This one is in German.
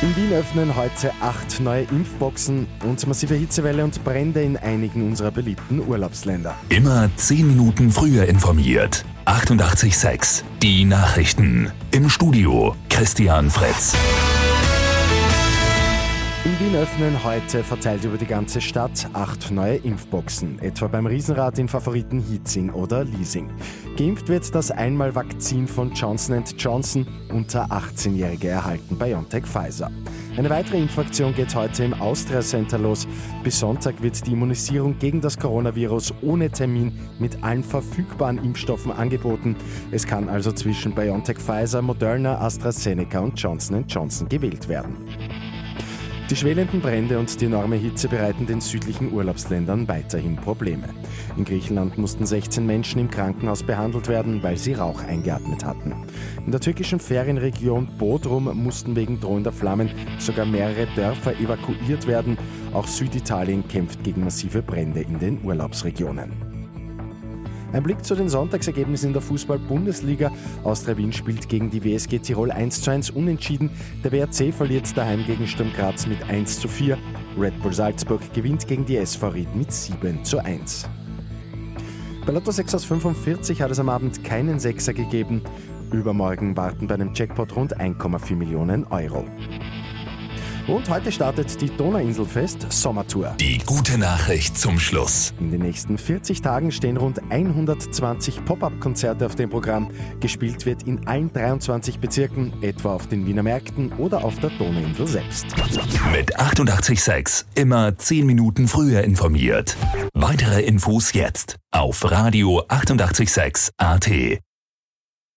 In Wien öffnen heute acht neue Impfboxen und massive Hitzewelle und Brände in einigen unserer beliebten Urlaubsländer. Immer zehn Minuten früher informiert. 88,6. Die Nachrichten. Im Studio Christian Fritz. In Wien öffnen heute verteilt über die ganze Stadt acht neue Impfboxen, etwa beim Riesenrad in Favoriten Hietzing oder Liesing. Geimpft wird das Einmalvakzin von Johnson Johnson, unter 18-Jährige erhalten BioNTech Pfizer. Eine weitere Impfaktion geht heute im Austria Center los. Bis Sonntag wird die Immunisierung gegen das Coronavirus ohne Termin mit allen verfügbaren Impfstoffen angeboten. Es kann also zwischen BioNTech Pfizer, Moderna, AstraZeneca und Johnson Johnson gewählt werden. Die schwelenden Brände und die enorme Hitze bereiten den südlichen Urlaubsländern weiterhin Probleme. In Griechenland mussten 16 Menschen im Krankenhaus behandelt werden, weil sie Rauch eingeatmet hatten. In der türkischen Ferienregion Bodrum mussten wegen drohender Flammen sogar mehrere Dörfer evakuiert werden. Auch Süditalien kämpft gegen massive Brände in den Urlaubsregionen. Ein Blick zu den Sonntagsergebnissen in der Fußball-Bundesliga. Austria Wien spielt gegen die WSG Tirol 1 zu 1 unentschieden. Der WRC verliert daheim gegen Sturm Graz mit 1 zu 4. Red Bull Salzburg gewinnt gegen die SV Ried mit 7 zu 1. Bei Lotto 6 aus 45 hat es am Abend keinen Sechser gegeben. Übermorgen warten bei einem Jackpot rund 1,4 Millionen Euro. Und heute startet die Donauinselfest Sommertour. Die gute Nachricht zum Schluss. In den nächsten 40 Tagen stehen rund 120 Pop-up-Konzerte auf dem Programm. Gespielt wird in allen 23 Bezirken, etwa auf den Wiener Märkten oder auf der Donauinsel selbst. Mit 886 immer 10 Minuten früher informiert. Weitere Infos jetzt auf Radio 886 AT.